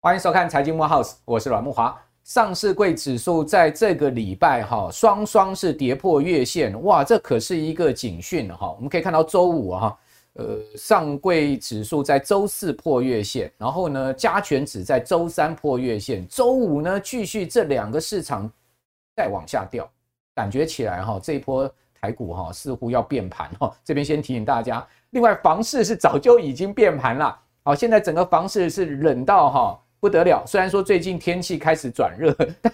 欢迎收看财经慕 House，我是阮木华。上市柜指数在这个礼拜哈双双是跌破月线，哇，这可是一个警讯哈。我们可以看到周五哈，呃，上柜指数在周四破月线，然后呢，加权指在周三破月线，周五呢继续这两个市场再往下掉，感觉起来哈这一波台股哈似乎要变盘哈。这边先提醒大家，另外房市是早就已经变盘了，好，现在整个房市是冷到哈。不得了，虽然说最近天气开始转热，但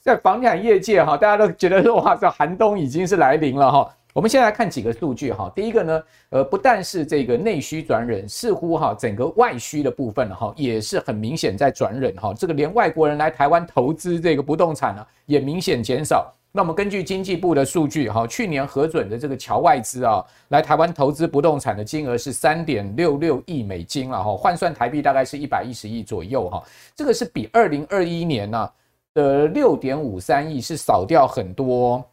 在房产业界哈，大家都觉得说哇，这寒冬已经是来临了哈。我们先来看几个数据哈。第一个呢，呃，不但是这个内需转冷，似乎哈整个外需的部分哈也是很明显在转冷哈。这个连外国人来台湾投资这个不动产呢，也明显减少。那我们根据经济部的数据，哈，去年核准的这个侨外资啊，来台湾投资不动产的金额是三点六六亿美金了哈，换算台币大概是一百一十亿左右哈，这个是比二零二一年呢的六点五三亿是少掉很多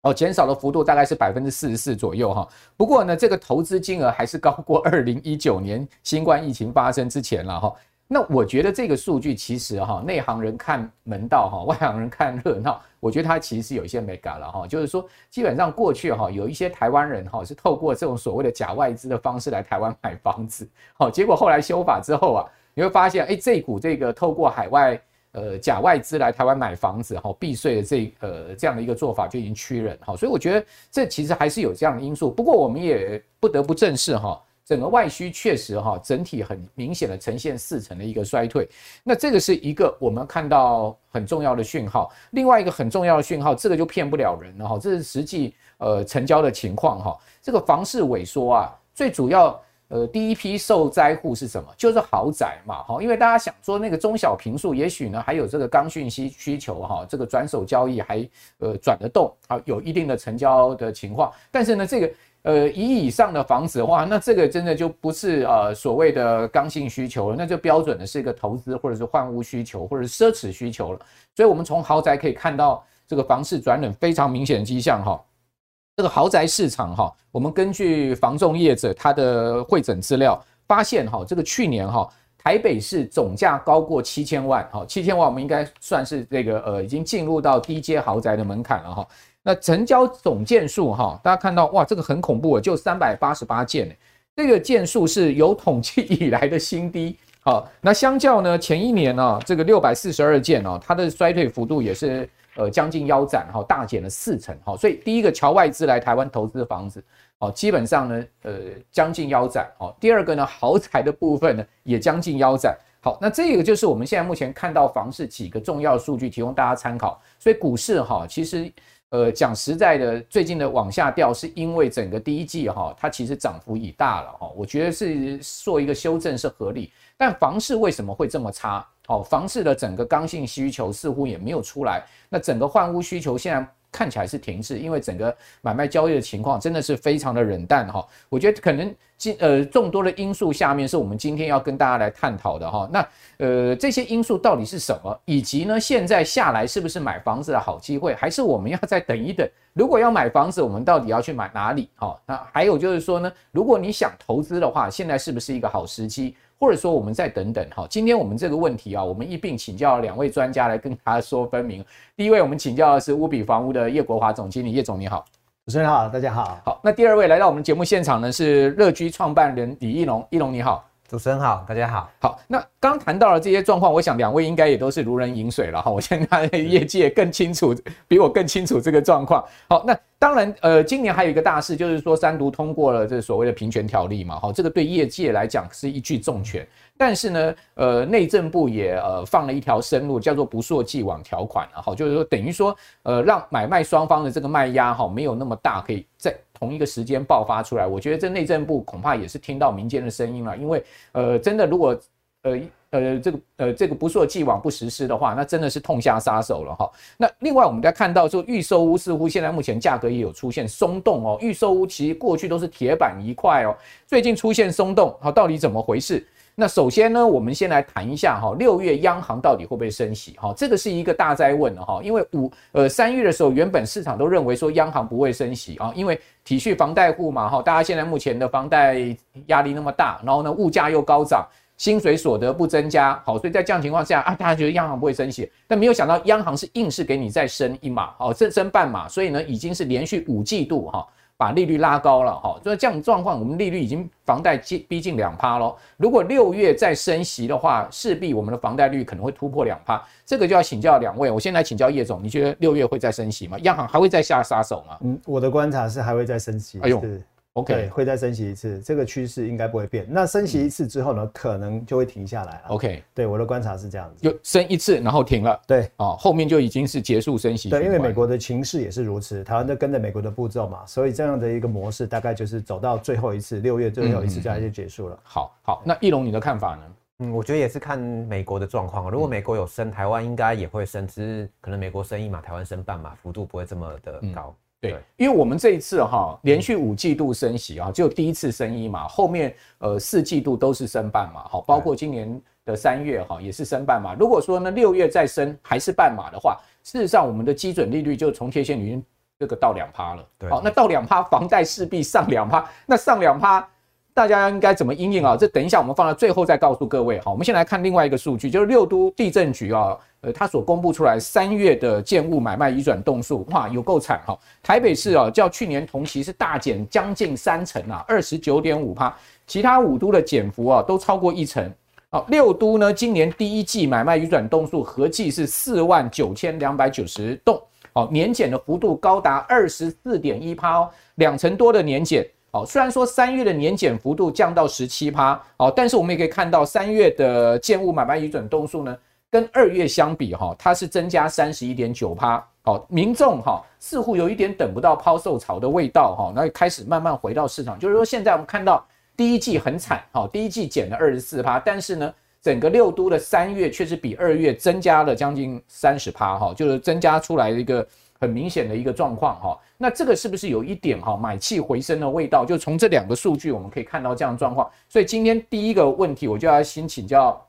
哦，减少的幅度大概是百分之四十四左右哈。不过呢，这个投资金额还是高过二零一九年新冠疫情发生之前了哈。那我觉得这个数据其实哈，内行人看门道哈，外行人看热闹。我觉得它其实是有一些美感了哈，就是说基本上过去哈，有一些台湾人哈是透过这种所谓的假外资的方式来台湾买房子，好，结果后来修法之后啊，你会发现，哎，这股这个透过海外呃假外资来台湾买房子哈避税的这呃这样的一个做法就已经趋忍哈，所以我觉得这其实还是有这样的因素。不过我们也不得不正视哈。整个外需确实哈，整体很明显的呈现四成的一个衰退，那这个是一个我们看到很重要的讯号。另外一个很重要的讯号，这个就骗不了人了哈，这是实际呃成交的情况哈。这个房市萎缩啊，最主要呃第一批受灾户是什么？就是豪宅嘛哈，因为大家想说那个中小平数，也许呢还有这个刚性需需求哈，这个转手交易还呃转得动啊，有一定的成交的情况，但是呢这个。呃，一以上的房子的话，那这个真的就不是呃所谓的刚性需求了，那就标准的是一个投资或者是换屋需求或者是奢侈需求了。所以，我们从豪宅可以看到这个房市转冷非常明显的迹象哈。这个豪宅市场哈，我们根据房仲业者他的会诊资料发现哈，这个去年哈台北市总价高过七千万哈，七千万我们应该算是这个呃已经进入到低阶豪宅的门槛了哈。那成交总件数哈，大家看到哇，这个很恐怖啊，就三百八十八件呢，这个件数是有统计以来的新低。好，那相较呢前一年呢，这个六百四十二件哦，它的衰退幅度也是呃将近腰斩哈，大减了四成哈。所以第一个侨外资来台湾投资房子，哦，基本上呢呃将近腰斩哦。第二个呢豪宅的部分呢也将近腰斩。好，那这个就是我们现在目前看到房市几个重要数据，提供大家参考。所以股市哈其实。呃，讲实在的，最近的往下掉，是因为整个第一季哈，它其实涨幅已大了哈，我觉得是做一个修正是合理。但房市为什么会这么差？哦，房市的整个刚性需求似乎也没有出来，那整个换屋需求现在。看起来是停滞，因为整个买卖交易的情况真的是非常的冷淡哈。我觉得可能今呃众多的因素下面是我们今天要跟大家来探讨的哈。那呃这些因素到底是什么？以及呢现在下来是不是买房子的好机会？还是我们要再等一等？如果要买房子，我们到底要去买哪里？哈，那还有就是说呢，如果你想投资的话，现在是不是一个好时机？或者说我们再等等哈，今天我们这个问题啊，我们一并请教两位专家来跟大家说分明。第一位我们请教的是乌比房屋的叶国华总经理，叶总你好，主持人好，大家好。好，那第二位来到我们节目现场呢是乐居创办人李一龙，一龙你好。主持人好，大家好。好，那刚谈到了这些状况，我想两位应该也都是如人饮水了哈。我相信他业界更清楚，比我更清楚这个状况。好，那当然，呃，今年还有一个大事，就是说三读通过了这所谓的平权条例嘛，哈，这个对业界来讲是一句重拳。但是呢，呃，内政部也呃放了一条生路，叫做不溯既往条款了，哈，就是说等于说，呃，让买卖双方的这个卖压哈没有那么大，可以在同一个时间爆发出来。我觉得这内政部恐怕也是听到民间的声音了，因为呃，真的如果呃呃这个呃这个不溯既往不实施的话，那真的是痛下杀手了哈。那另外我们在看到说，预售屋似乎现在目前价格也有出现松动哦，预售屋其实过去都是铁板一块哦，最近出现松动，好，到底怎么回事？那首先呢，我们先来谈一下哈，六月央行到底会不会升息？哈，这个是一个大哉问的哈，因为五呃三月的时候，原本市场都认为说央行不会升息啊，因为体恤房贷户嘛哈，大家现在目前的房贷压力那么大，然后呢物价又高涨，薪水所得不增加，好，所以在这样情况下啊，大家觉得央行不会升息，但没有想到央行是硬是给你再升一码，好，升升半码，所以呢已经是连续五季度哈。把利率拉高了哈，所以这样状况，我们利率已经房贷近逼近两趴喽。如果六月再升息的话，势必我们的房贷率可能会突破两趴。这个就要请教两位，我先来请教叶总，你觉得六月会再升息吗？央行还会再下杀手吗？嗯，我的观察是还会再升息。哎呦。OK，会再升息一次，这个趋势应该不会变。那升息一次之后呢，嗯、可能就会停下来了。OK，对，我的观察是这样子，就升一次然后停了。对，哦，后面就已经是结束升息。对，因为美国的情势也是如此，台湾就跟着美国的步骤嘛，所以这样的一个模式大概就是走到最后一次，六月最后一次就就结束了。嗯、好好，那奕龙你的看法呢？嗯，我觉得也是看美国的状况。如果美国有升，台湾应该也会升，只是可能美国升一码，台湾升半码，幅度不会这么的高。嗯对，因为我们这一次哈连续五季度升息啊，就第一次升一嘛，后面呃四季度都是升半嘛，好，包括今年的三月哈也是升半嘛。如果说呢六月再升还是半码的话，事实上我们的基准利率就从贴现已经这个到两趴了。对，好，那到两趴，房贷势必上两趴，那上两趴。大家应该怎么应应啊？这等一下我们放到最后再告诉各位。好，我们先来看另外一个数据，就是六都地震局啊，呃，它所公布出来三月的建物买卖移转栋数，哇，有够惨哈！台北市啊，较去年同期是大减将近三成啊，二十九点五趴，其他五都的减幅啊都超过一成。好，六都呢，今年第一季买卖移转栋数合计是四万九千两百九十栋，好，年减的幅度高达二十四点一趴哦，两成多的年减。好，虽然说三月的年减幅度降到十七趴，好，但是我们也可以看到三月的建物买卖移转栋数呢，跟二月相比，哈，它是增加三十一点九趴。好，民众哈似乎有一点等不到抛售潮的味道，哈，那开始慢慢回到市场。就是说，现在我们看到第一季很惨，哈，第一季减了二十四趴，但是呢，整个六都的三月确实比二月增加了将近三十趴，哈，就是增加出来一个。很明显的一个状况哈，那这个是不是有一点哈买气回升的味道？就从这两个数据我们可以看到这样的状况。所以今天第一个问题我就要先请教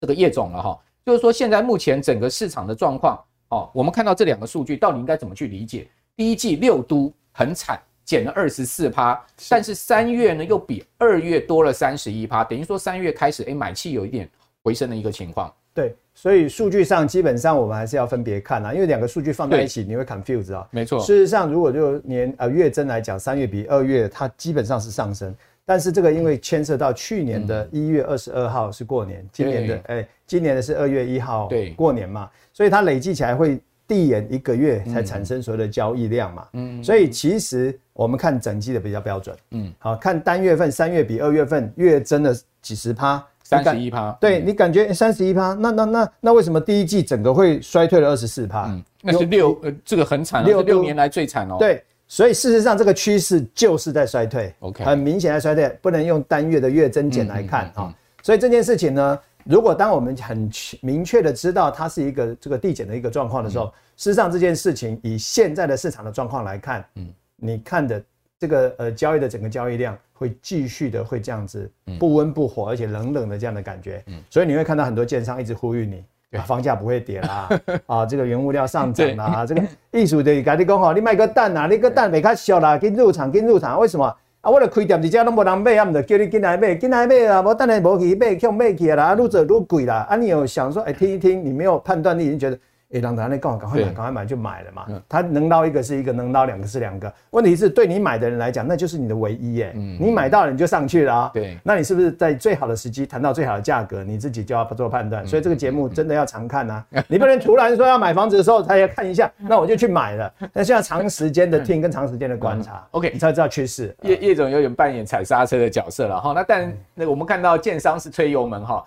这个叶总了哈，就是说现在目前整个市场的状况哦，我们看到这两个数据到底应该怎么去理解？第一季六都很惨，减了二十四趴，但是三月呢又比二月多了三十一趴，等于说三月开始诶买气有一点回升的一个情况。对，所以数据上基本上我们还是要分别看啊，因为两个数据放在一起你会 confuse 啊。没错，事实上如果就年呃月增来讲，三月比二月它基本上是上升，但是这个因为牵涉到去年的一月二十二号是过年，今年的哎、欸，今年的是二月一号过年嘛，所以它累计起来会递延一个月才产生所谓的交易量嘛。嗯，所以其实我们看整季的比较标准。嗯，好看单月份三月比二月份月增了几十趴。三十一趴，对，你感觉三十一趴，那那那那为什么第一季整个会衰退了二十四趴？嗯，那是六呃，这个很惨，六六年来最惨哦。对，所以事实上这个趋势就是在衰退，OK，很明显在衰退，不能用单月的月增减来看啊。所以这件事情呢，如果当我们很明确的知道它是一个这个递减的一个状况的时候，事实上这件事情以现在的市场的状况来看，嗯，你看的这个呃交易的整个交易量。会继续的会这样子不温不火，而且冷冷的这样的感觉，所以你会看到很多建商一直呼吁你，房价不会跌啦，啊，这个原物料上涨啦，这个艺术的跟你讲哈，你卖个蛋呐，你个蛋别卡小啦，跟入场跟入场，为什么啊？我了开店，一家都没人买，啊，唔得叫你进来买，进来买啊，我等下无去买，去买去啦，愈做愈贵啦，啊，你有想说，哎，听一听，你没有判断力，已经觉得。哎，让他那赶快买，赶快买就买了嘛。他能捞一个是一个，能捞两个是两个。问题是对你买的人来讲，那就是你的唯一耶。嗯，你买到了你就上去了啊。对，那你是不是在最好的时机谈到最好的价格，你自己就要做判断？所以这个节目真的要常看啊。你不能突然说要买房子的时候才要看一下，那我就去买了。那现在长时间的听跟长时间的观察，OK，你才知道趋势。叶叶总有点扮演踩刹车的角色了哈。那但那我们看到建商是推油门哈，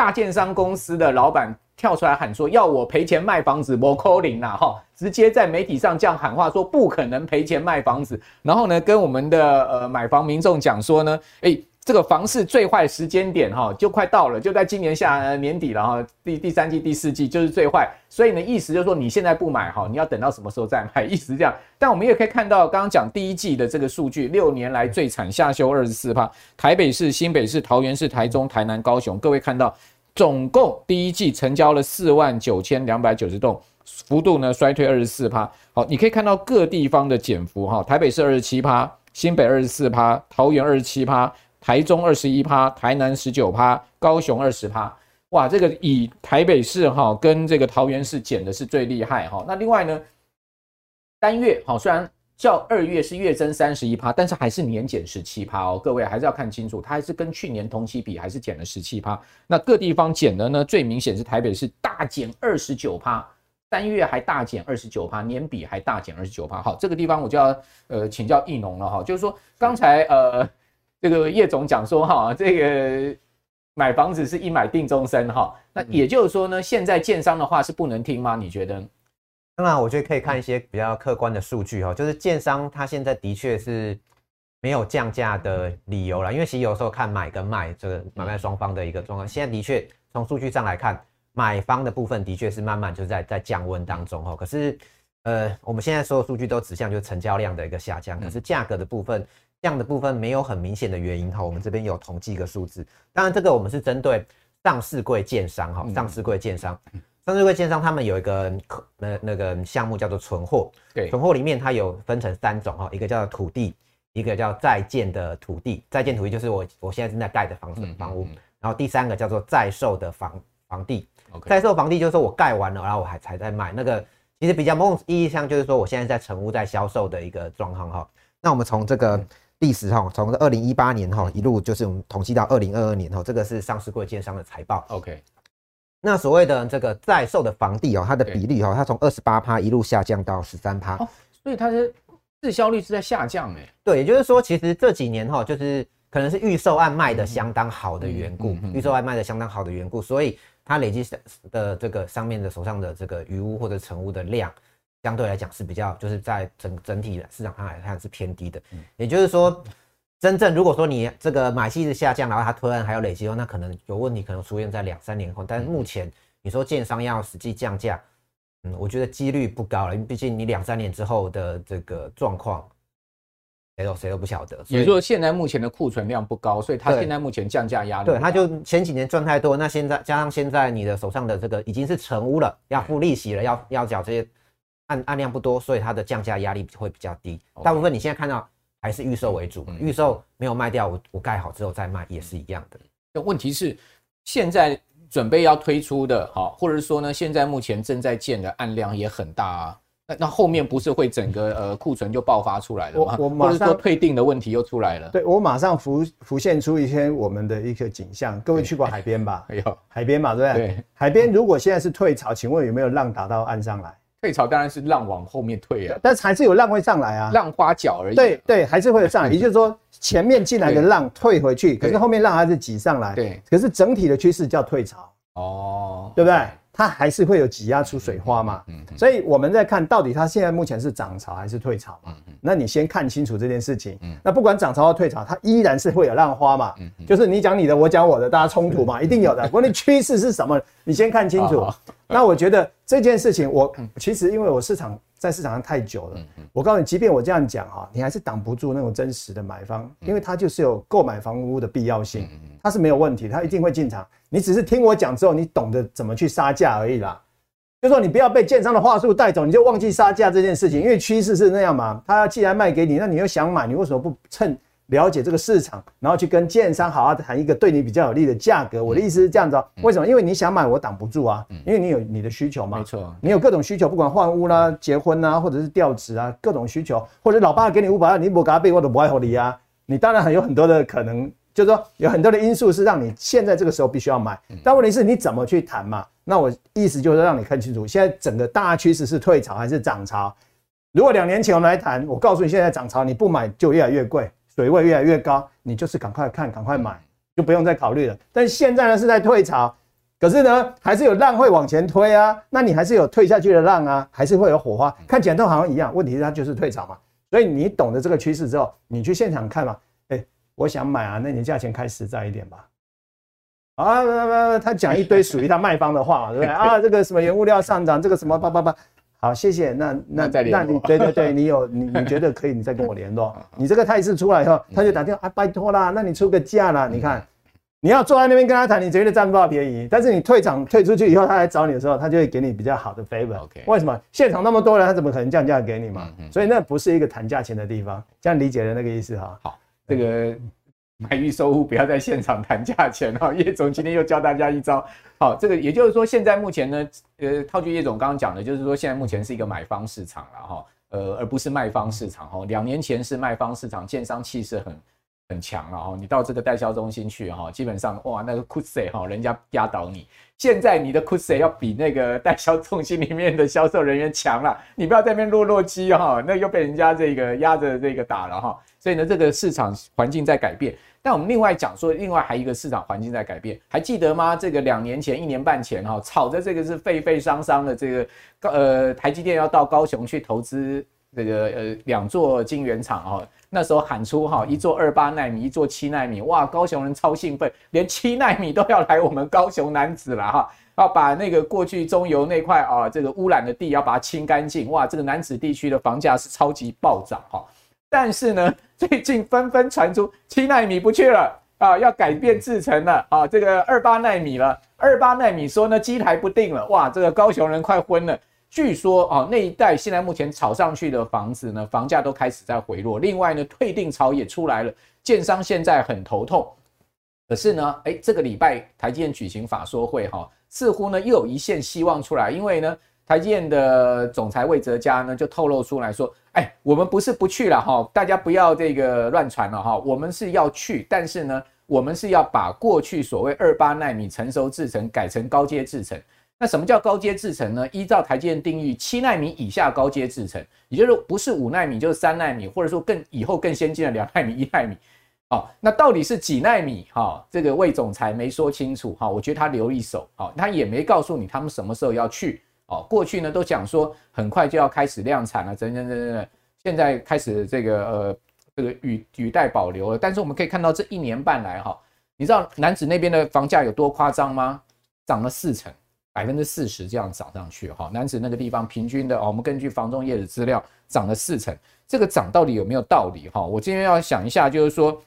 大建商公司的老板。跳出来喊说要我赔钱卖房子，我 call 你啦哈！直接在媒体上这样喊话说不可能赔钱卖房子，然后呢跟我们的呃买房民众讲说呢，诶这个房市最坏时间点哈，就快到了，就在今年下年底了哈，第第三季、第四季就是最坏，所以呢，意思就是说你现在不买哈，你要等到什么时候再买，意思是这样。但我们也可以看到，刚刚讲第一季的这个数据，六年来最惨，下修二十四趴，台北市、新北市、桃园市、台中、台南、高雄，各位看到，总共第一季成交了四万九千两百九十栋，幅度呢衰退二十四趴。好，你可以看到各地方的减幅哈，台北市二十七趴，新北二十四趴，桃园二十七趴。台中二十一趴，台南十九趴，高雄二十趴，哇，这个以台北市哈跟这个桃园市减的是最厉害哈。那另外呢，单月好，虽然较二月是月增三十一趴，但是还是年减十七趴哦。各位还是要看清楚，它还是跟去年同期比还是减了十七趴。那各地方减的呢，最明显是台北市大减二十九趴，单月还大减二十九趴，年比还大减二十九趴。好，这个地方我就要呃请教易农了哈，就是说刚才呃。这个叶总讲说哈，这个买房子是一买定终身哈，那也就是说呢，现在建商的话是不能听吗？你觉得？当然，我觉得可以看一些比较客观的数据哈，就是建商他现在的确是没有降价的理由了，因为其实有时候看买跟卖这个买卖双方的一个状况，现在的确从数据上来看，买方的部分的确是慢慢就在在降温当中哈，可是呃，我们现在所有数据都指向就是成交量的一个下降，可是价格的部分。这样的部分没有很明显的原因哈，我们这边有统计一个数字，当然这个我们是针对上市柜建商哈，上市柜建商，上市柜建商他们有一个那那个项目叫做存货，对，存货里面它有分成三种哈，一个叫土地，一个叫在建的土地，在建土地就是我我现在正在盖的房子房屋，然后第三个叫做在售的房房地，在售房地就是说我盖完了，然后我还才在卖，那个其实比较某种意义上就是说我现在在成屋在销售的一个状况哈，那我们从这个。历史哈，从二零一八年哈一路就是我们统计到二零二二年哈，这个是上市柜建商的财报。OK，那所谓的这个在售的房地哦，它的比例哈，它从二十八趴一路下降到十三趴，所以它的滞销率是在下降哎。对，也就是说，其实这几年哈，就是可能是预售案卖的相当好的缘故，预售案卖的相当好的缘故，所以它累积的这个上面的手上的这个余屋或者成屋的量。相对来讲是比较，就是在整整体的市场上来看是偏低的。也就是说，真正如果说你这个买气是下降，然后它突然还有累积，那可能有问题，可能出现在两三年后。但是目前你说建商要实际降价，嗯，我觉得几率不高了，因为毕竟你两三年之后的这个状况，谁都谁都不晓得。也就是说，现在目前的库存量不高，所以它现在目前降价压力。对，它就前几年赚太多，那现在加上现在你的手上的这个已经是成屋了，要付利息了，要要缴这些。案案量不多，所以它的降价压力会比较低。大部分你现在看到还是预售为主，预售没有卖掉，我我盖好之后再卖也是一样的。那问题是，现在准备要推出的，好，或者是说呢，现在目前正在建的案量也很大啊。那那后面不是会整个呃库存就爆发出来了吗？我我马上或者说退订的问题又出来了。对，我马上浮浮现出一些我们的一个景象。各位去过海边吧？哎呦，海边嘛，对不对？对。海边如果现在是退潮，请问有没有浪打到岸上来？退潮当然是浪往后面退啊，但是还是有浪会上来啊，浪花脚而已。对对，还是会上来，也就是说前面进来的浪退回去，可是后面浪还是挤上来。对，可是整体的趋势叫退潮。哦，对不对？它还是会有挤压出水花嘛。嗯，所以我们在看到底它现在目前是涨潮还是退潮嘛？嗯，那你先看清楚这件事情。嗯，那不管涨潮或退潮，它依然是会有浪花嘛。嗯，就是你讲你的，我讲我的，大家冲突嘛，一定有的。不过你趋势是什么？你先看清楚。那我觉得这件事情，我其实因为我市场在市场上太久了，我告诉你，即便我这样讲哈，你还是挡不住那种真实的买方，因为他就是有购买房屋的必要性，他是没有问题，他一定会进场。你只是听我讲之后，你懂得怎么去杀价而已啦。就说你不要被建商的话术带走，你就忘记杀价这件事情，因为趋势是那样嘛。他既然卖给你，那你又想买，你为什么不趁？了解这个市场，然后去跟建商好好谈一个对你比较有利的价格。我的意思是这样子哦，为什么？因为你想买，我挡不住啊，因为你有你的需求嘛。没错，你有各种需求，不管换屋啦、结婚啊，或者是调职啊，各种需求，或者老爸给你五百万，你不给他背，我都不爱护你啊。你当然很有很多的可能，就是说有很多的因素是让你现在这个时候必须要买。但问题是你怎么去谈嘛？那我意思就是让你看清楚，现在整个大趋势是退潮还是涨潮？如果两年前我们来谈，我告诉你现在涨潮，你不买就越来越贵。水位越来越高，你就是赶快看，赶快买，就不用再考虑了。但是现在呢是在退潮，可是呢还是有浪会往前推啊，那你还是有退下去的浪啊，还是会有火花，看起来都好像一样。问题是它就是退潮嘛，所以你懂得这个趋势之后，你去现场看嘛，哎，我想买啊，那你价钱开实在一点吧。啊，他讲一堆属于他卖方的话嘛，对不对？啊，这个什么原物料上涨，这个什么叭叭叭。好，谢谢。那那那，那你对对对，你有 你你觉得可以，你再跟我联络。你这个态势出来以后，他就打电话啊，拜托啦，那你出个价啦。你看，你要坐在那边跟他谈，你绝对占不到便宜。但是你退场退出去以后，他来找你的时候，他就会给你比较好的 favor。为什么？现场那么多人，他怎么可能降价给你嘛？所以那不是一个谈价钱的地方，这样理解的那个意思哈。好，这个。买预售屋不要在现场谈价钱哈，叶总今天又教大家一招。好，这个也就是说，现在目前呢，呃，套句叶总刚刚讲的，就是说现在目前是一个买方市场了哈，呃，而不是卖方市场哈。两年前是卖方市场，建商气势很很强了哈。你到这个代销中心去哈，基本上哇，那个酷势哈，人家压倒你。现在你的酷势要比那个代销中心里面的销售人员强了，你不要在那边落落机哈，那又被人家这个压着这个打了哈。所以呢，这个市场环境在改变。但我们另外讲说，另外还一个市场环境在改变，还记得吗？这个两年前、一年半前哈，炒的这个是沸沸扬扬的这个呃台积电要到高雄去投资这个呃两座晶圆厂哈，那时候喊出哈一座二八奈米，一座七奈米，哇，高雄人超兴奋，连七奈米都要来我们高雄楠梓了哈，要把那个过去中油那块啊这个污染的地要把它清干净，哇，这个南子地区的房价是超级暴涨哈。但是呢，最近纷纷传出七奈米不去了啊，要改变制程了啊，这个二八奈米了。二八奈米说呢，机台不定了，哇，这个高雄人快昏了。据说啊，那一带现在目前炒上去的房子呢，房价都开始在回落。另外呢，退订潮也出来了，建商现在很头痛。可是呢，哎，这个礼拜台积电举行法说会哈，似乎呢又有一线希望出来，因为呢。台积电的总裁魏哲家呢就透露出来说：“哎，我们不是不去了哈，大家不要这个乱传了哈，我们是要去，但是呢，我们是要把过去所谓二八纳米成熟制程改成高阶制程。那什么叫高阶制程呢？依照台积电定义，七纳米以下高阶制程，也就是不是五纳米就是三纳米，或者说更以后更先进的两纳米、一纳米。好，那到底是几纳米？哈，这个魏总裁没说清楚哈，我觉得他留一手，好，他也没告诉你他们什么时候要去。”哦，过去呢都讲说很快就要开始量产了，等等等等，现在开始这个呃这个语语带保留了。但是我们可以看到这一年半来哈，你知道男子那边的房价有多夸张吗？涨了四成，百分之四十这样涨上去哈。男子那个地方平均的哦，我们根据房仲业的资料涨了四成，这个涨到底有没有道理哈？我今天要想一下，就是说。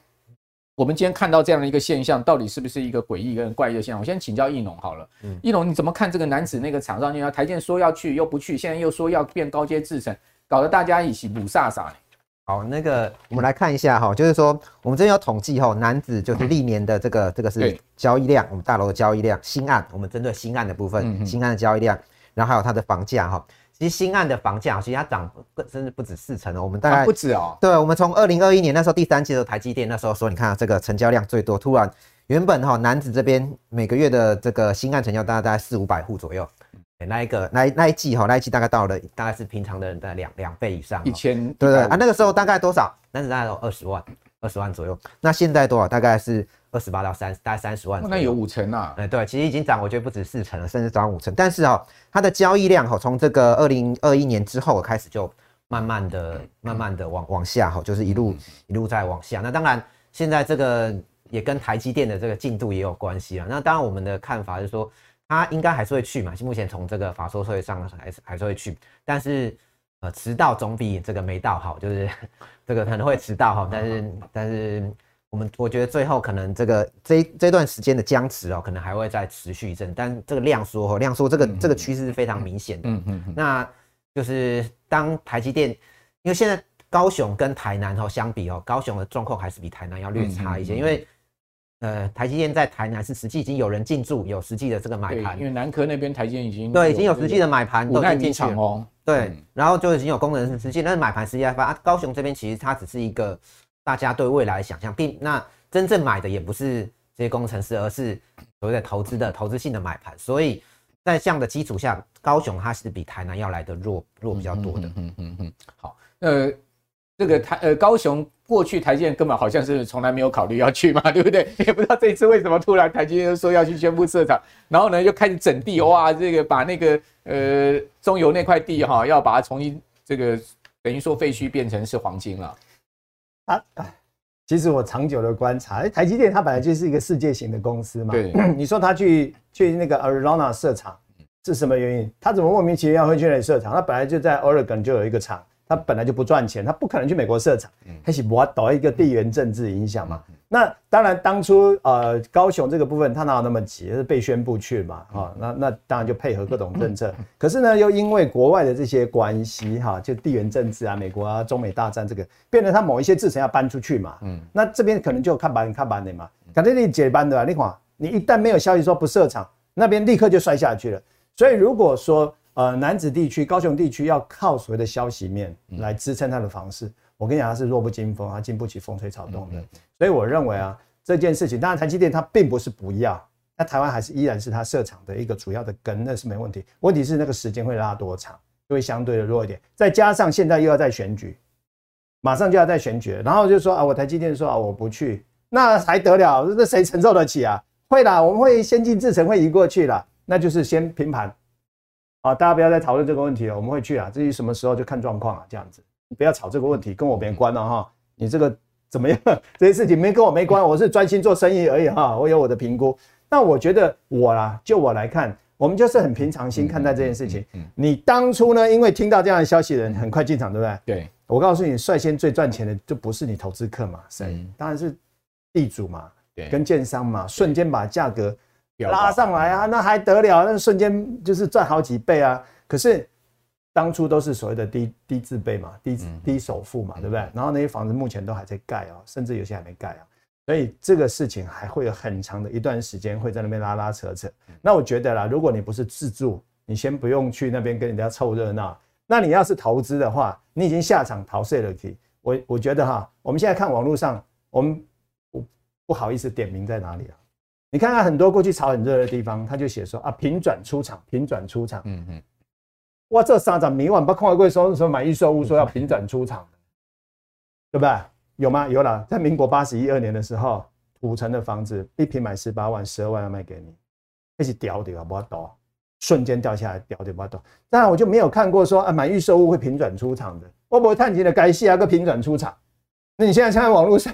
我们今天看到这样的一个现象，到底是不是一个诡异跟怪异的现象？我先请教易农好了。嗯，易农你怎么看这个男子那个厂商？你要台积电说要去又不去，现在又说要变高阶制程，搞得大家一起雾煞煞。好，那个我们来看一下哈，就是说我们这边有统计哈，男子就是历年的这个这个是交易量，我们大楼的交易量，新案我们针对新案的部分，新案的交易量，然后还有它的房价哈。其实新案的房价，其实它涨甚至不止四成哦。我们大概、啊、不止哦。对，我们从二零二一年那时候第三季的台积电那时候说，你看这个成交量最多，突然原本哈男子这边每个月的这个新案成交大概大概四五百户左右，那一个那那一季哈那一季大概到了大概是平常的人的两两倍以上，一千对对啊，那个时候大概多少？男子大概有二十万。二十万左右，那现在多少？大概是二十八到三十，大概三十万。那有五成啊？哎，对，其实已经涨，我觉得不止四成了，甚至涨五成。但是哦，它的交易量哈，从这个二零二一年之后开始就慢慢的、慢慢的往往下哈，就是一路一路在往下。那当然，现在这个也跟台积电的这个进度也有关系啊。那当然，我们的看法是说，它应该还是会去嘛。目前从这个法说会上还是还是会去，但是。呃，迟到总比这个没到好，就是 这个可能会迟到哈，但是但是我们我觉得最后可能这个这这段时间的僵持哦，可能还会再持续一阵，但这个量缩哦，量缩这个这个趋势是非常明显的，嗯嗯，那就是当台积电，因为现在高雄跟台南哦相比哦，高雄的状况还是比台南要略差一些，因为。呃，台积电在台南是实际已经有人进驻，有实际的这个买盘。因为南科那边台积电已经对已经有实际的买盘都进去了哦。对，嗯、然后就已经有工程师实际，但是买盘实际来发啊。高雄这边其实它只是一个大家对未来的想象，并那真正买的也不是这些工程师，而是所谓的投资的投资性的买盘。所以在这样的基础下，高雄它是比台南要来的弱弱比较多的。嗯嗯嗯嗯。好，呃。这个台呃高雄过去台积电根本好像是从来没有考虑要去嘛，对不对？也不知道这一次为什么突然台积电说要去宣布设厂，然后呢又开始整地，哇，这个把那个呃中油那块地哈，要把它重新这个等于说废墟变成是黄金了。啊，其实我长久的观察，台积电它本来就是一个世界型的公司嘛。对，你说他去去那个 Arizona 设厂是什么原因？他怎么莫名其妙会去那里设厂？他本来就在 Oregon 就有一个厂，他本来就不赚钱，他不可能去美国设厂。它是我搞一个地缘政治影响嘛。那当然，当初呃高雄这个部分他哪有那么急，是被宣布去嘛，哈、哦，那那当然就配合各种政策。可是呢，又因为国外的这些关系哈，就地缘政治啊，美国啊，中美大战这个，变得他某一些制程要搬出去嘛，嗯，那这边可能就看板看板的嘛，肯定你解班的啊，你看你一旦没有消息说不设厂，那边立刻就摔下去了。所以如果说呃南子地区、高雄地区要靠所谓的消息面来支撑它的房市。我跟你讲，他是弱不禁风，它经不起风吹草动的。所以我认为啊，这件事情，当然台积电它并不是不要，那台湾还是依然是它设厂的一个主要的根，那是没问题。问题是那个时间会拉多长，就会相对的弱一点。再加上现在又要再选举，马上就要再选举，然后就说啊，我台积电说啊，我不去，那还得了？那谁承受得起啊？会啦，我们会先进制程会移过去啦，那就是先平盘啊，大家不要再讨论这个问题了，我们会去啊，至于什么时候就看状况啊，这样子。不要吵这个问题，跟我没关了哈。你这个怎么样？这些事情没跟我没关，我是专心做生意而已哈。我有我的评估。那我觉得我啦，就我来看，我们就是很平常心看待这件事情。你当初呢，因为听到这样的消息的人很快进场，对不对？对。我告诉你，率先最赚钱的就不是你投资客嘛，谁？当然是地主嘛，跟建商嘛，瞬间把价格拉上来啊，那还得了？那瞬间就是赚好几倍啊。可是。当初都是所谓的低低自备嘛，低低首付嘛，对不对？然后那些房子目前都还在盖啊，甚至有些还没盖啊，所以这个事情还会有很长的一段时间会在那边拉拉扯扯。那我觉得啦，如果你不是自住，你先不用去那边跟人家凑热闹。那你要是投资的话，你已经下场逃税了。我我觉得哈，我们现在看网络上，我们不不好意思点名在哪里啊？你看看很多过去炒很热的地方，他就写说啊，平转出场，平转出场。嗯嗯。哇，这三涨明晚不空会贵说什么买预售屋说要平转出场，对不对？有吗？有了，在民国八十一二年的时候，五层的房子一平买十八万，十二万要卖给你，那是屌的啊，不要抖，瞬间掉下来，屌的不要抖。当然我就没有看过说啊买预售屋会平转出厂的，我不会探听的该戏啊个平转出厂。那你现在现在网络上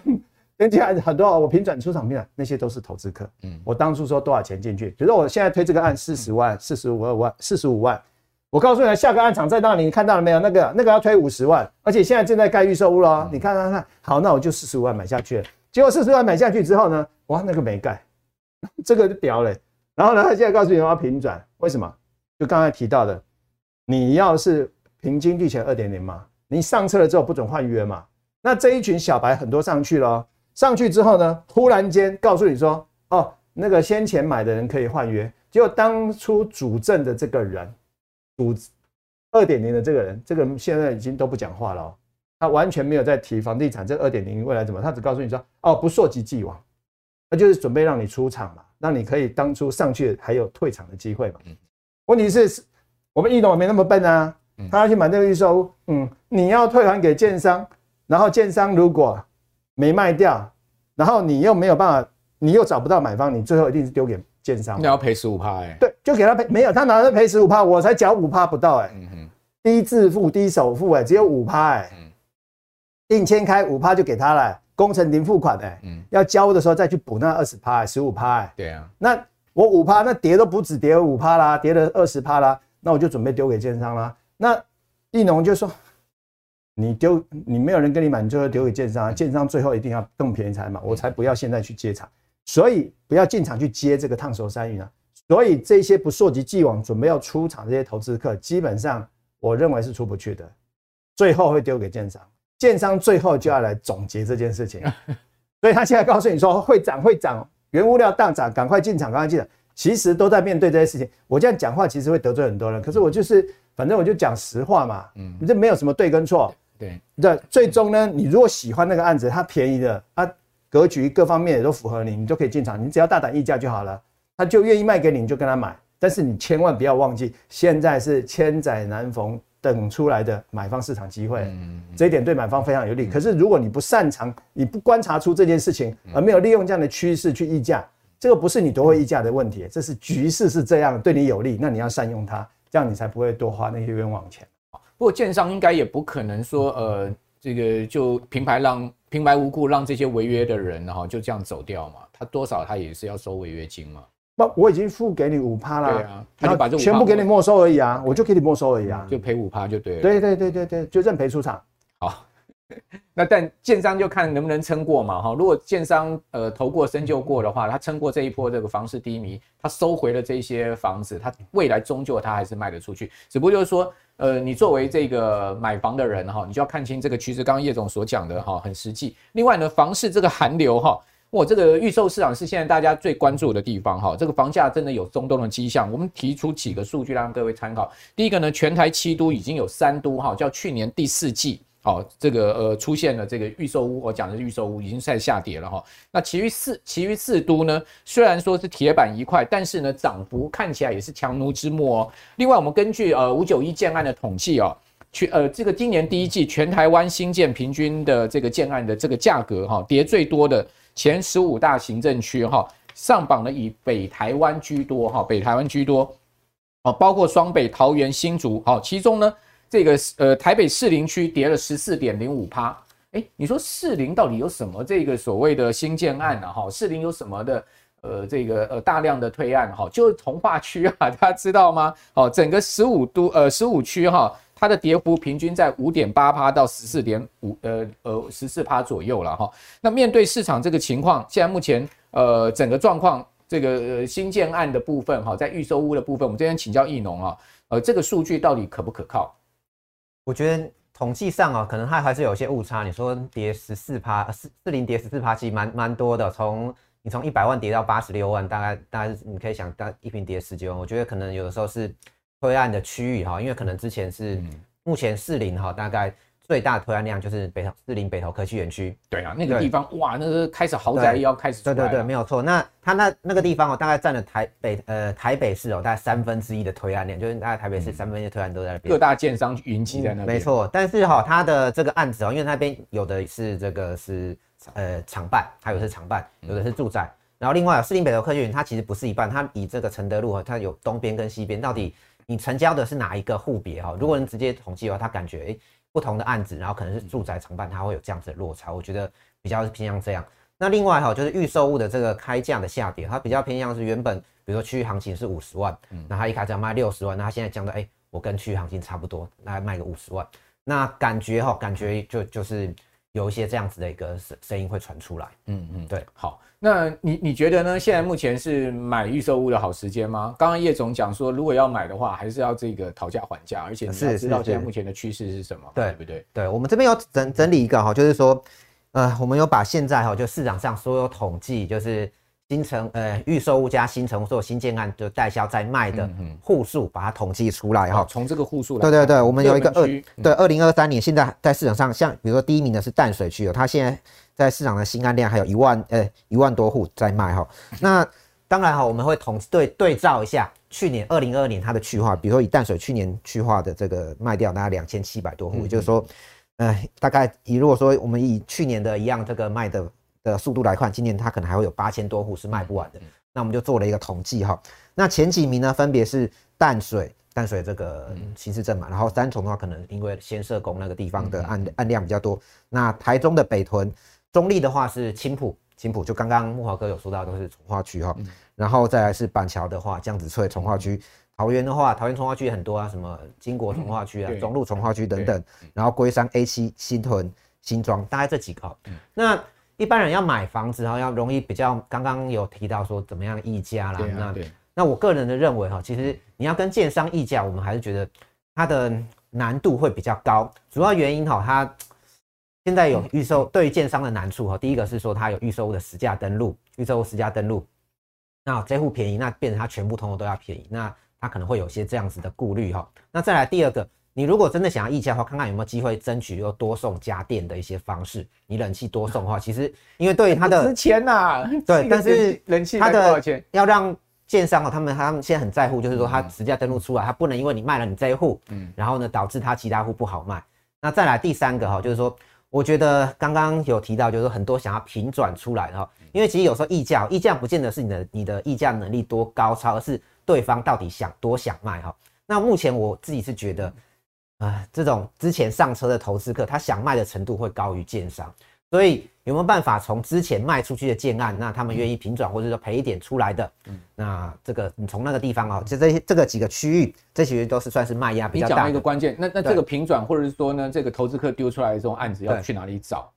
跟起来很多，我平转出场面那些都是投资客。嗯，我当初说多少钱进去，比如说我现在推这个案四十万、四十五万、四十五万。我告诉你，下个案场在那里，你看到了没有？那个那个要推五十万，而且现在正在盖预售屋了。你看看看，好，那我就四十五万买下去了。结果四十万买下去之后呢，哇，那个没盖，这个就屌了。然后呢，他现在告诉你我要平转，为什么？就刚才提到的，你要是平均率前二点零嘛，你上车了之后不准换约嘛。那这一群小白很多上去了，上去之后呢，忽然间告诉你说，哦，那个先前买的人可以换约，结果当初主政的这个人。主二点零的这个人，这个人现在已经都不讲话了哦，他完全没有在提房地产这二点零未来怎么，他只告诉你说哦，不溯及既往，那就是准备让你出场嘛，让你可以当初上去还有退场的机会嘛。问题是，我们易董没那么笨啊，他要去买那个预售屋，嗯，你要退还给建商，然后建商如果没卖掉，然后你又没有办法，你又找不到买方，你最后一定是丢给。建商，你要赔十五趴哎，对，就给他赔，没有，他拿着赔十五趴，我才缴五趴不到哎、欸，嗯哼，低自付低首付哎、欸，只有五趴哎，嗯，硬签开五趴就给他了、欸，工程零付款哎、欸，嗯，要交的时候再去补那二十趴十五趴哎，对啊，那我五趴那跌都不止跌了五趴啦，跌了二十趴啦，那我就准备丢给建商啦，那易农就说，你丢你没有人跟你买，你就会丢给建商，建商最后一定要更便宜才买，我才不要现在去接场。所以不要进场去接这个烫手山芋啊！所以这些不溯及既往准备要出场这些投资客，基本上我认为是出不去的，最后会丢给建商，建商最后就要来总结这件事情。所以他现在告诉你说会涨会涨，原物料大涨，赶快进场，赶快进场。其实都在面对这些事情。我这样讲话其实会得罪很多人，可是我就是反正我就讲实话嘛。嗯，你这没有什么对跟错。对，对，最终呢，你如果喜欢那个案子，它便宜的啊。格局各方面也都符合你，你就可以进场。你只要大胆议价就好了，他就愿意卖给你，你就跟他买。但是你千万不要忘记，现在是千载难逢等出来的买方市场机会，这一点对买方非常有利。可是如果你不擅长，你不观察出这件事情，而没有利用这样的趋势去议价，这个不是你多会议价的问题，这是局势是这样对你有利，那你要善用它，这样你才不会多花那些冤枉钱。不过券商应该也不可能说，呃，这个就平白让。平白无故让这些违约的人哈就这样走掉嘛？他多少他也是要收违约金嘛？不，我已经付给你五趴了，对啊，他就把这全部给你没收而已啊，我就给你没收而已啊，就赔五趴就对了。对对对对对，就认赔出场。好。那但建商就看能不能撑过嘛哈，如果建商呃投过身就过的话，他撑过这一波这个房市低迷，他收回了这些房子，他未来终究他还是卖得出去，只不过就是说呃你作为这个买房的人哈，你就要看清这个趋势，刚刚叶总所讲的哈很实际。另外呢，房市这个寒流哈，我这个预售市场是现在大家最关注的地方哈，这个房价真的有松动的迹象。我们提出几个数据让各位参考，第一个呢，全台七都已经有三都哈，叫去年第四季。好，这个呃出现了这个预售屋，我讲的是预售屋已经在下跌了哈。那其余四其余四都呢，虽然说是铁板一块，但是呢涨幅看起来也是强弩之末哦。另外，我们根据呃五九一建案的统计哦，全呃这个今年第一季全台湾新建平均的这个建案的这个价格哈，跌最多的前十五大行政区哈，上榜的以北台湾居多哈，北台湾居多哦，包括双北、桃园、新竹好，其中呢。这个呃台北士林区跌了十四点零五趴，哎，你说士林到底有什么这个所谓的新建案呢？哈，士林有什么的呃这个呃大量的推案哈，就是重划区啊，大家知道吗？哦，整个十五都呃十五区哈，它的跌幅平均在五点八趴到十四点五呃呃十四趴左右了哈。那面对市场这个情况，现在目前呃整个状况，这个呃新建案的部分哈，在预售屋的部分，我们这边请教易农啊，呃这个数据到底可不可靠？我觉得统计上哦，可能它还是有些误差。你说跌十四趴，四四零跌十四趴，其实蛮蛮多的。从你从一百万跌到八十六万，大概大概你可以想，大一平跌十几万。我觉得可能有的时候是灰暗的区域哈，因为可能之前是、嗯、目前四零哈，大概。最大的推案量就是北投士林北投科技园区，对啊，那个地方哇，那个开始豪宅要开始，对对对，没有错。那它那那个地方哦，大概占了台北呃台北市哦，大概三分之一的推案量，就是大概台北市三分之一的推案都在那边，各大建商云集在那边，没错。但是哈，它的这个案子哦，因为那边有的是这个是呃厂办，还有是厂办，有的是住宅，然后另外士林北投科技园，它其实不是一半，它以这个承德路它有东边跟西边，到底你成交的是哪一个户别哈？如果你直接统计的话，它感觉诶。不同的案子，然后可能是住宅承办，它会有这样子的落差。我觉得比较是偏向这样。那另外哈，就是预售物的这个开价的下跌，它比较偏向是原本，比如说区域行情是五十万，那它一开始要卖六十万，那它现在降到，哎，我跟区域行情差不多，那卖个五十万。那感觉哈，感觉就就是有一些这样子的一个声声音会传出来。嗯嗯，对，好。那你你觉得呢？现在目前是买预售屋的好时间吗？刚刚叶总讲说，如果要买的话，还是要这个讨价还价，而且你要知道现在目前的趋势是什么，对，对不对？对，我们这边要整整理一个哈，就是说，呃，我们有把现在哈，就市场上所有统计，就是。新城呃预售屋加新城所新建案的代销在卖的户数，把它统计出来哈。从这个户数来。对对对，我们有一个二对二零二三年，现在在市场上，像比如说第一名的是淡水区哦，它现在在市场的新案量还有一万呃一万多户在卖哈。那当然哈，我们会统对对照一下去年二零二二年它的去化，比如说以淡水去年去化的这个卖掉大概两千七百多户，也就是说，呃大概以如果说我们以去年的一样这个卖的。的速度来看，今年它可能还会有八千多户是卖不完的。那我们就做了一个统计哈。那前几名呢，分别是淡水，淡水这个新市镇嘛。然后三重的话，可能因为先社工那个地方的案案量比较多。那台中的北屯，中立的话是青浦，青浦就刚刚木华哥有说到都是从化区哈。然后再来是板桥的话，江子翠从化区。桃园的话，桃园从化区也很多啊，什么金国从化区啊，中路从化区等等。然后龟山 A 七、新屯、新庄，大概这几个。那一般人要买房子哈，要容易比较，刚刚有提到说怎么样议价啦。啊，那对，那我个人的认为哈，其实你要跟建商议价，我们还是觉得它的难度会比较高。主要原因哈，它现在有预售，对于建商的难处哈，第一个是说它有预售的实价登录，预售实价登录，那这户便宜，那变成它全部通通都要便宜，那它可能会有些这样子的顾虑哈。那再来第二个。你如果真的想要议价的话，看看有没有机会争取又多送家电的一些方式。你冷气多送的话，其实因为对于他的值钱呐，对，但是冷气它的要让建商啊，他们他们现在很在乎，就是说他实价登录出来，他不能因为你卖了你这一户，嗯，然后呢导致他其他户不好卖。那再来第三个哈，就是说，我觉得刚刚有提到，就是说很多想要平转出来的哈，因为其实有时候议价，议价不见得是你的你的议价能力多高超，而是对方到底想多想卖哈。那目前我自己是觉得。啊，这种之前上车的投资客，他想卖的程度会高于建商，所以有没有办法从之前卖出去的建案，那他们愿意平转或者说赔一点出来的？嗯，那这个你从那个地方哦，就这些这个几个区域，这些都是算是卖压比较大。你讲一个关键，那那这个平转或者是说呢，这个投资客丢出来的这种案子要去哪里找？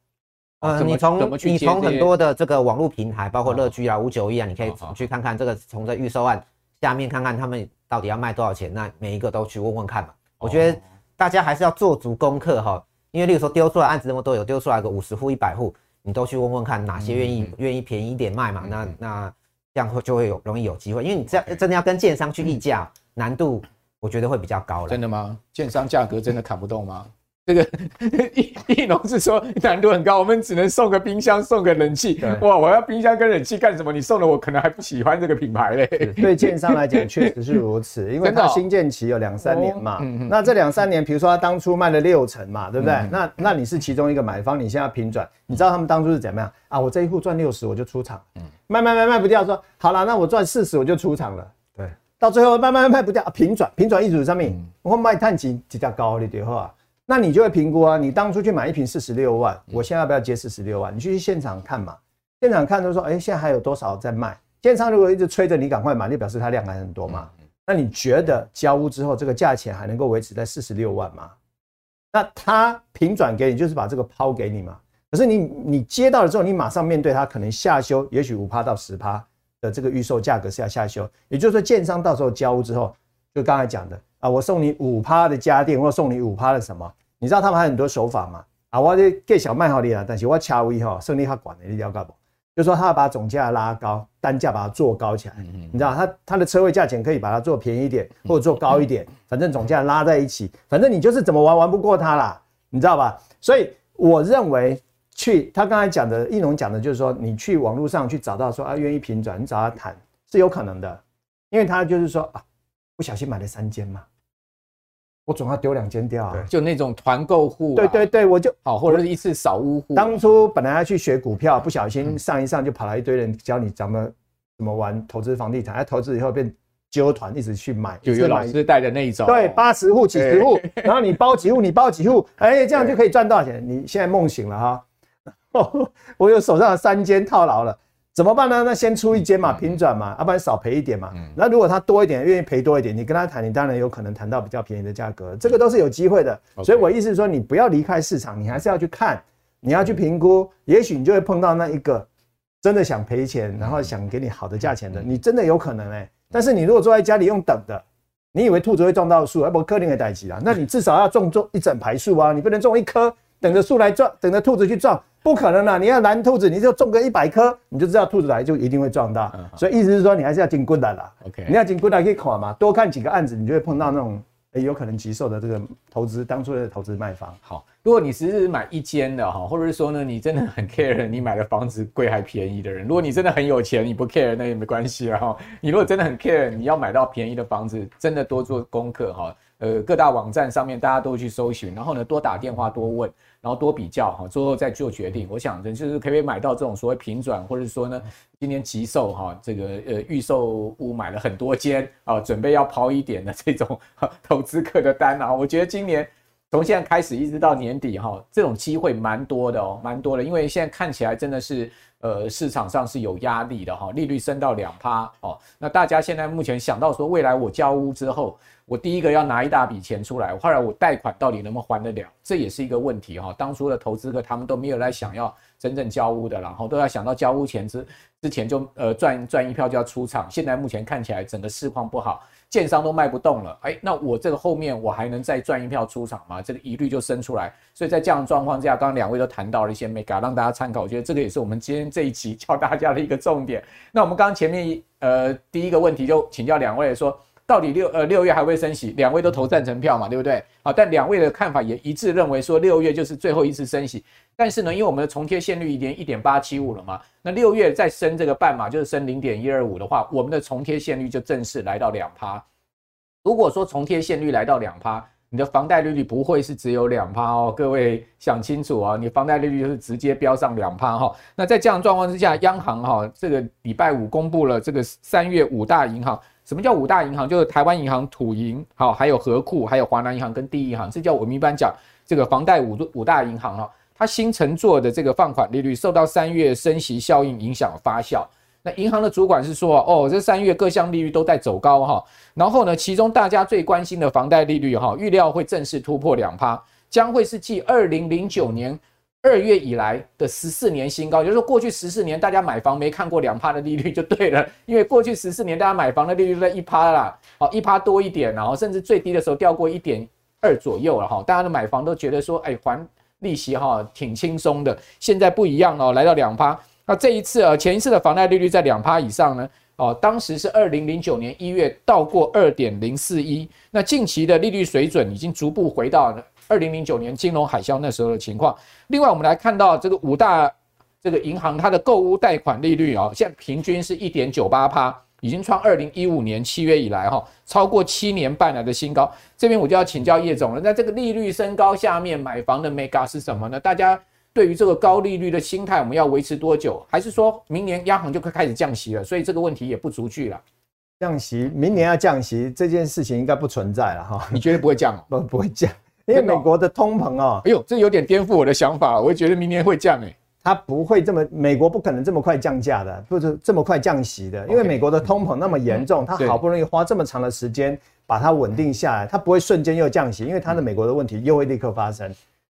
呃，你从你从很多的这个网络平台，包括乐居啊、五九一啊，你可以去看看这个从这预售案下面看看他们到底要卖多少钱，那每一个都去问问看嘛。我觉得大家还是要做足功课哈，因为例如说丢出来案子那么多，有丢出来个五十户、一百户，你都去问问看哪些愿意愿意便宜一点卖嘛？那那这样会就会有容易有机会，因为你这样真的要跟建商去议价，难度我觉得会比较高了。真的吗？建商价格真的砍不动吗？这个易易农是说难度很高，我们只能送个冰箱，送个冷气。哇，我要冰箱跟冷气干什么？你送了我可能还不喜欢这个品牌嘞。对建商来讲确实是如此，因为它新建期有两三年嘛。那这两三年，比如说他当初卖了六成嘛，对不对？那那你是其中一个买方，你现在要平转，你知道他们当初是怎么样啊？我这一户赚六十我就出场，卖卖卖卖不掉，说好了，那我赚四十我就出场了。对，到最后卖卖卖不掉，平转平转一组上面，我卖碳基比较高一点话。那你就会评估啊，你当初去买一瓶四十六万，我现在要不要接四十六万？你去现场看嘛，现场看都说，哎、欸，现在还有多少在卖？建商如果一直催着你赶快买，就表示它量还很多嘛。那你觉得交屋之后这个价钱还能够维持在四十六万吗？那他平转给你就是把这个抛给你嘛。可是你你接到了之后，你马上面对它可能下修，也许五趴到十趴的这个预售价格是要下修，也就是说建商到时候交屋之后，就刚才讲的。啊，我送你五趴的家电，或送你五趴的什么？你知道他们还有很多手法吗？啊，我这给小麦好厉害，但是我掐位哈，胜利他管的你了解不？就是说他要把总价拉高，单价把它做高起来。你知道他他的车位价钱可以把它做便宜一点，或者做高一点，反正总价拉在一起，反正你就是怎么玩玩不过他啦，你知道吧？所以我认为去他刚才讲的，易农讲的就是说，你去网络上去找到说啊愿意平转，你找他谈是有可能的，因为他就是说啊不小心买了三间嘛。我总要丢两间掉啊！就那种团购户，对对对，我就好，或者是一次扫屋户。当初本来要去学股票，不小心上一上就跑来一堆人教你怎么怎么玩投资房地产，哎，投资以后变揪团，一直去买，就有老师带的那一种。对，八十户、几十户，然后你包几户，你包几户，哎，这样就可以赚多少钱？你现在梦醒了哈！我有手上的三间套牢了。怎么办呢？那先出一间嘛，平转嘛，要不然少赔一点嘛。那如果他多一点，愿意赔多一点，你跟他谈，你当然有可能谈到比较便宜的价格，这个都是有机会的。所以我意思是说，你不要离开市场，你还是要去看，你要去评估，也许你就会碰到那一个真的想赔钱，然后想给你好的价钱的，你真的有可能哎。但是你如果坐在家里用等的，你以为兔子会撞到树，而不柯林会逮起啦，那你至少要种种一整排树啊，你不能种一棵，等着树来撞，等着兔子去撞。不可能的，你要拦兔子，你就种个一百颗，你就知道兔子来就一定会撞到。所以意思是说，你还是要经过来啦。OK，你要经过来可以看嘛，多看几个案子，你就会碰到那种有可能急售的这个投资当初的投资卖方。好，如果你只是买一间的哈，或者是说呢，你真的很 care 你买的房子贵还便宜的人，如果你真的很有钱，你不 care 那也没关系哈。你如果真的很 care 你要买到便宜的房子，真的多做功课哈。呃，各大网站上面大家都去搜寻，然后呢，多打电话多问，然后多比较哈，最后再做决定。我想，就是可以买到这种所谓平转，或者说呢，今年急售哈，这个呃预售屋买了很多间啊，准备要抛一点的这种投资客的单啊，我觉得今年从现在开始一直到年底哈，这种机会蛮多的哦，蛮多的，因为现在看起来真的是呃市场上是有压力的哈，利率升到两趴哦，那大家现在目前想到说，未来我交屋之后。我第一个要拿一大笔钱出来，后来我贷款到底能不能还得了？这也是一个问题哈。当初的投资客他们都没有来想要真正交屋的，然后都要想到交屋前之之前就呃赚赚一票就要出场。现在目前看起来整个市况不好，建商都卖不动了。哎，那我这个后面我还能再赚一票出场吗？这个疑虑就生出来。所以在这样的状况下，刚刚两位都谈到了一些眉角，让大家参考。我觉得这个也是我们今天这一集教大家的一个重点。那我们刚刚前面呃第一个问题就请教两位说。到底六呃六月还会升息？两位都投赞成票嘛，对不对？好，但两位的看法也一致，认为说六月就是最后一次升息。但是呢，因为我们的重贴现率已经一点八七五了嘛，那六月再升这个半码，就是升零点一二五的话，我们的重贴现率就正式来到两趴。如果说重贴现率来到两趴，你的房贷利率不会是只有两趴哦，各位想清楚啊，你房贷利率就是直接飙上两趴哈。那在这样状况之下，央行哈这个礼拜五公布了这个三月五大银行。什么叫五大银行？就是台湾银行、土银，好，还有合库，还有华南银行跟第一银行，这叫我们一般讲这个房贷五五大银行哈。它新乘坐的这个放款利率受到三月升息效应影响发酵。那银行的主管是说，哦，这三月各项利率都在走高哈。然后呢，其中大家最关心的房贷利率哈，预料会正式突破两趴，将会是继二零零九年二月以来的十四年新高。也就是说，过去十四年大家买房没看过两趴的利率就对了，因为过去十四年大家买房的利率在一趴啦，哦，一趴多一点，然后甚至最低的时候掉过一点二左右了哈。大家的买房都觉得说，哎，还利息哈挺轻松的，现在不一样哦，来到两趴。那这一次啊，前一次的房贷利率在两趴以上呢，哦，当时是二零零九年一月到过二点零四一，那近期的利率水准已经逐步回到二零零九年金融海啸那时候的情况。另外，我们来看到这个五大这个银行它的购物贷款利率啊，现在平均是一点九八趴，已经创二零一五年七月以来哈超过七年半来的新高。这边我就要请教叶总了，在这个利率升高下面买房的眉角是什么呢？大家。对于这个高利率的心态，我们要维持多久？还是说明年央行就会开始降息了？所以这个问题也不足惧了。降息，明年要降息这件事情应该不存在了哈。你觉得不会降？不，不会降，因为美国的通膨哦。哎呦，这有点颠覆我的想法，我觉得明年会降诶。它不会这么，美国不可能这么快降价的，不是这么快降息的，因为美国的通膨那么严重，它好不容易花这么长的时间把它稳定下来，它不会瞬间又降息，因为它的美国的问题又会立刻发生，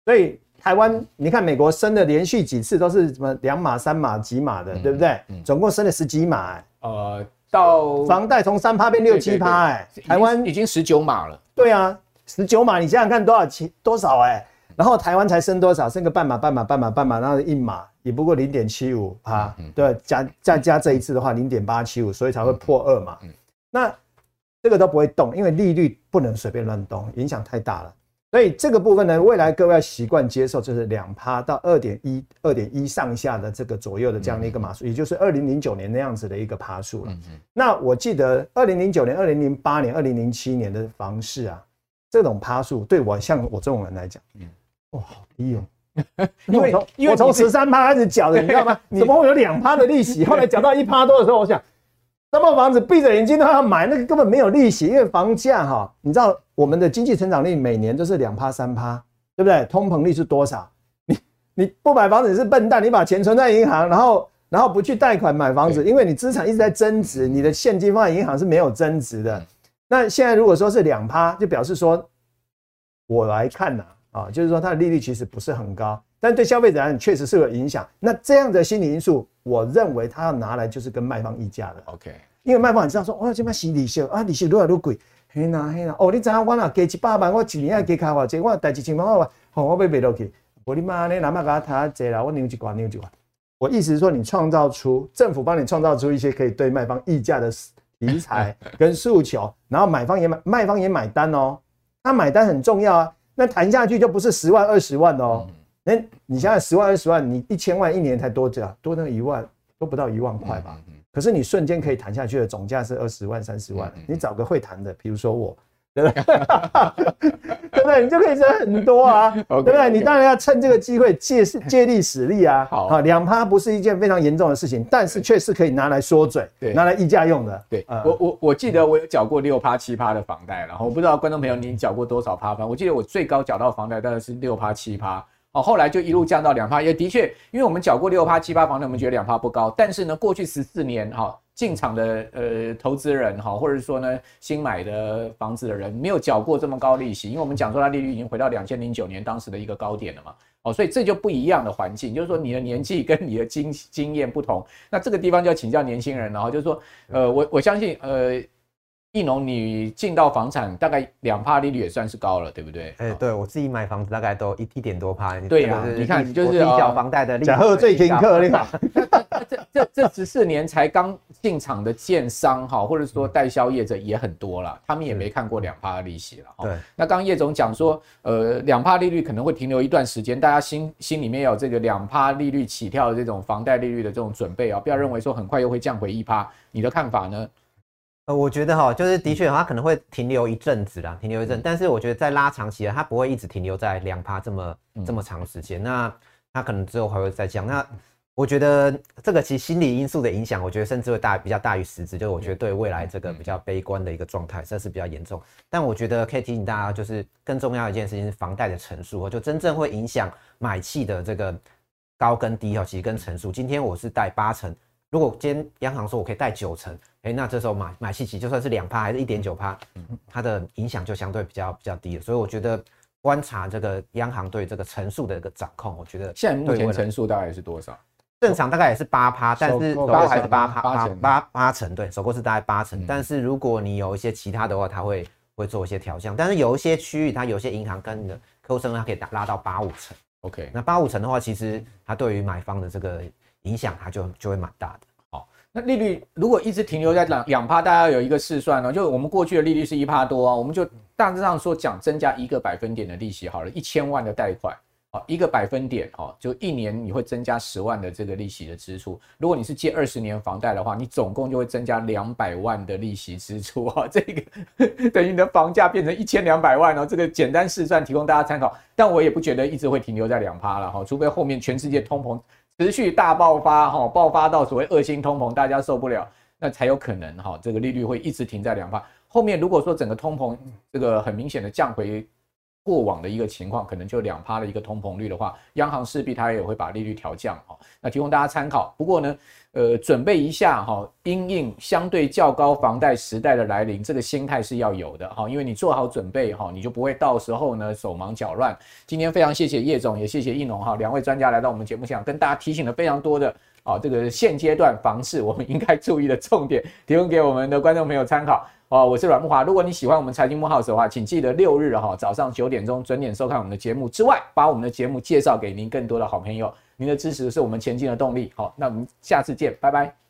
所以。台湾，你看美国升的连续几次都是什么两码、三码、几码的，对不对？总共升了十几码，欸，呃，到房贷从三趴变六七趴，哎，台湾已经十九码了。对啊，十九码，你想想看多少钱多少哎，欸，然后台湾才升多少？升个半码、半码、半码、半码，然后一码也不过零点七五趴，对，加再加这一次的话零点八七五，所以才会破二码。那这个都不会动，因为利率不能随便乱动，影响太大了。所以这个部分呢，未来各位要习惯接受，就是两趴到二点一、二点一上下的这个左右的这样的一个码数，也就是二零零九年那样子的一个趴数了。那我记得二零零九年、二零零八年、二零零七年的房市啊，这种趴数对我像我这种人来讲，嗯哇，好低哦。因为从我从十三趴开始缴的，你知道吗？怎么会有两趴的利息？后来缴到一趴多的时候，我想。那么房子闭着眼睛都要买，那个根本没有利息，因为房价哈，你知道我们的经济成长率每年都是两趴三趴，对不对？通膨率是多少？你你不买房子你是笨蛋，你把钱存在银行，然后然后不去贷款买房子，因为你资产一直在增值，你的现金放在银行是没有增值的。那现在如果说是两趴，就表示说，我来看呐，啊，就是说它的利率其实不是很高，但对消费者来讲确实是有影响。那这样的心理因素。我认为他要拿来就是跟卖方议价的，OK，因为卖方你知道说，哦，这边是利息啊，利息越来越贵，嘿呐嘿呐，哦，你知影我若加一百万，我一年要加开偌济，我贷几千万我，哦，我要卖落去，我你妈呢哪怕给他谈济啦，我扭一寡扭一寡。我意思是说，你创造出政府帮你创造出一些可以对卖方议价的题材跟诉求，然后买方也买，卖方也买单哦，他买单很重要啊，那谈下去就不是十万二十万哦。那，你现在十万二十万，你一千万一年才多少？多那一万都不到一万块吧？可是你瞬间可以谈下去的总价是二十万、三十万。你找个会谈的，比如说我，对不对？对不对？你就可以赚很多啊，对不对？你当然要趁这个机会借借力使力啊。好，两趴不是一件非常严重的事情，但是确实可以拿来说嘴，拿来议价用的。对，我我我记得我有缴过六趴七趴的房贷，然后我不知道观众朋友你缴过多少趴房？我记得我最高缴到房贷大概是六趴七趴。哦，后来就一路降到两趴，也的确，因为我们缴过六趴、七趴房贷，我们觉得两趴不高。但是呢，过去十四年哈，进场的呃投资人哈，或者说呢新买的房子的人，没有缴过这么高利息，因为我们讲说它利率已经回到两千零九年当时的一个高点了嘛。哦，所以这就不一样的环境，就是说你的年纪跟你的经经验不同，那这个地方就要请教年轻人了哈，就是说，呃，我我相信呃。易农，你进到房产大概两趴利率也算是高了，对不对？哎，对我自己买房子大概都一一点多趴。对呀，你看，就是缴房贷的利息。假贺最听课，你看，这这这十四年才刚进场的建商哈，或者说代销业者也很多了，他们也没看过两趴的利息了。对，那刚刚叶总讲说，呃，两趴利率可能会停留一段时间，大家心心里面有这个两趴利率起跳的这种房贷利率的这种准备啊，不要认为说很快又会降回一趴。你的看法呢？呃，我觉得哈，就是的确，它可能会停留一阵子啦，停留一阵，但是我觉得在拉长期的，它不会一直停留在两趴这么这么长时间。那它可能之后还会再降。那我觉得这个其实心理因素的影响，我觉得甚至会大比较大于实质，就是我觉得对未来这个比较悲观的一个状态，这是比较严重。但我觉得可以提醒大家，就是更重要的一件事情是房贷的成数，就真正会影响买气的这个高跟低哈，其实跟成数。今天我是贷八成，如果今天央行说我可以贷九成，哎，那这时候买买气其实就算是两趴还是一点九趴，它的影响就相对比较比较低了。所以我觉得观察这个央行对这个乘数的一个掌控，我觉得现在目前乘数大概是多少？正常大概也是八趴，但是首购还是八趴八八八成，对，首购是大概八成。但是如果你有一些其他的话，它会会做一些调降。但是有一些区域，它有些银行跟你的客户生活，它可以打拉到八五成。OK，那八五成的话，其实它对于买方的这个影响，它就就会蛮大的。那利率如果一直停留在两两趴，大家有一个试算呢，就我们过去的利率是一趴多啊，我们就大致上说讲增加一个百分点的利息好了，一千万的贷款啊。一个百分点哦，就一年你会增加十万的这个利息的支出。如果你是借二十年房贷的话，你总共就会增加两百万的利息支出啊。这个等于你的房价变成一千两百万哦。这个简单试算提供大家参考，但我也不觉得一直会停留在两趴了哈，除非后面全世界通膨持续大爆发哈，爆发到所谓恶性通膨，大家受不了，那才有可能哈，这个利率会一直停在两趴。后面如果说整个通膨这个很明显的降回。过往的一个情况，可能就两趴的一个通膨率的话，央行势必它也会把利率调降哈。那提供大家参考。不过呢，呃，准备一下哈，因应相对较高房贷时代的来临，这个心态是要有的哈。因为你做好准备哈，你就不会到时候呢手忙脚乱。今天非常谢谢叶总，也谢谢易农哈，两位专家来到我们节目现场，跟大家提醒了非常多的啊，这个现阶段房市我们应该注意的重点，提供给我们的观众朋友参考。哦，我是阮木华。如果你喜欢我们财经木 House 的话，请记得六日哈早上九点钟准点收看我们的节目之外，把我们的节目介绍给您更多的好朋友。您的支持是我们前进的动力。好，那我们下次见，拜拜。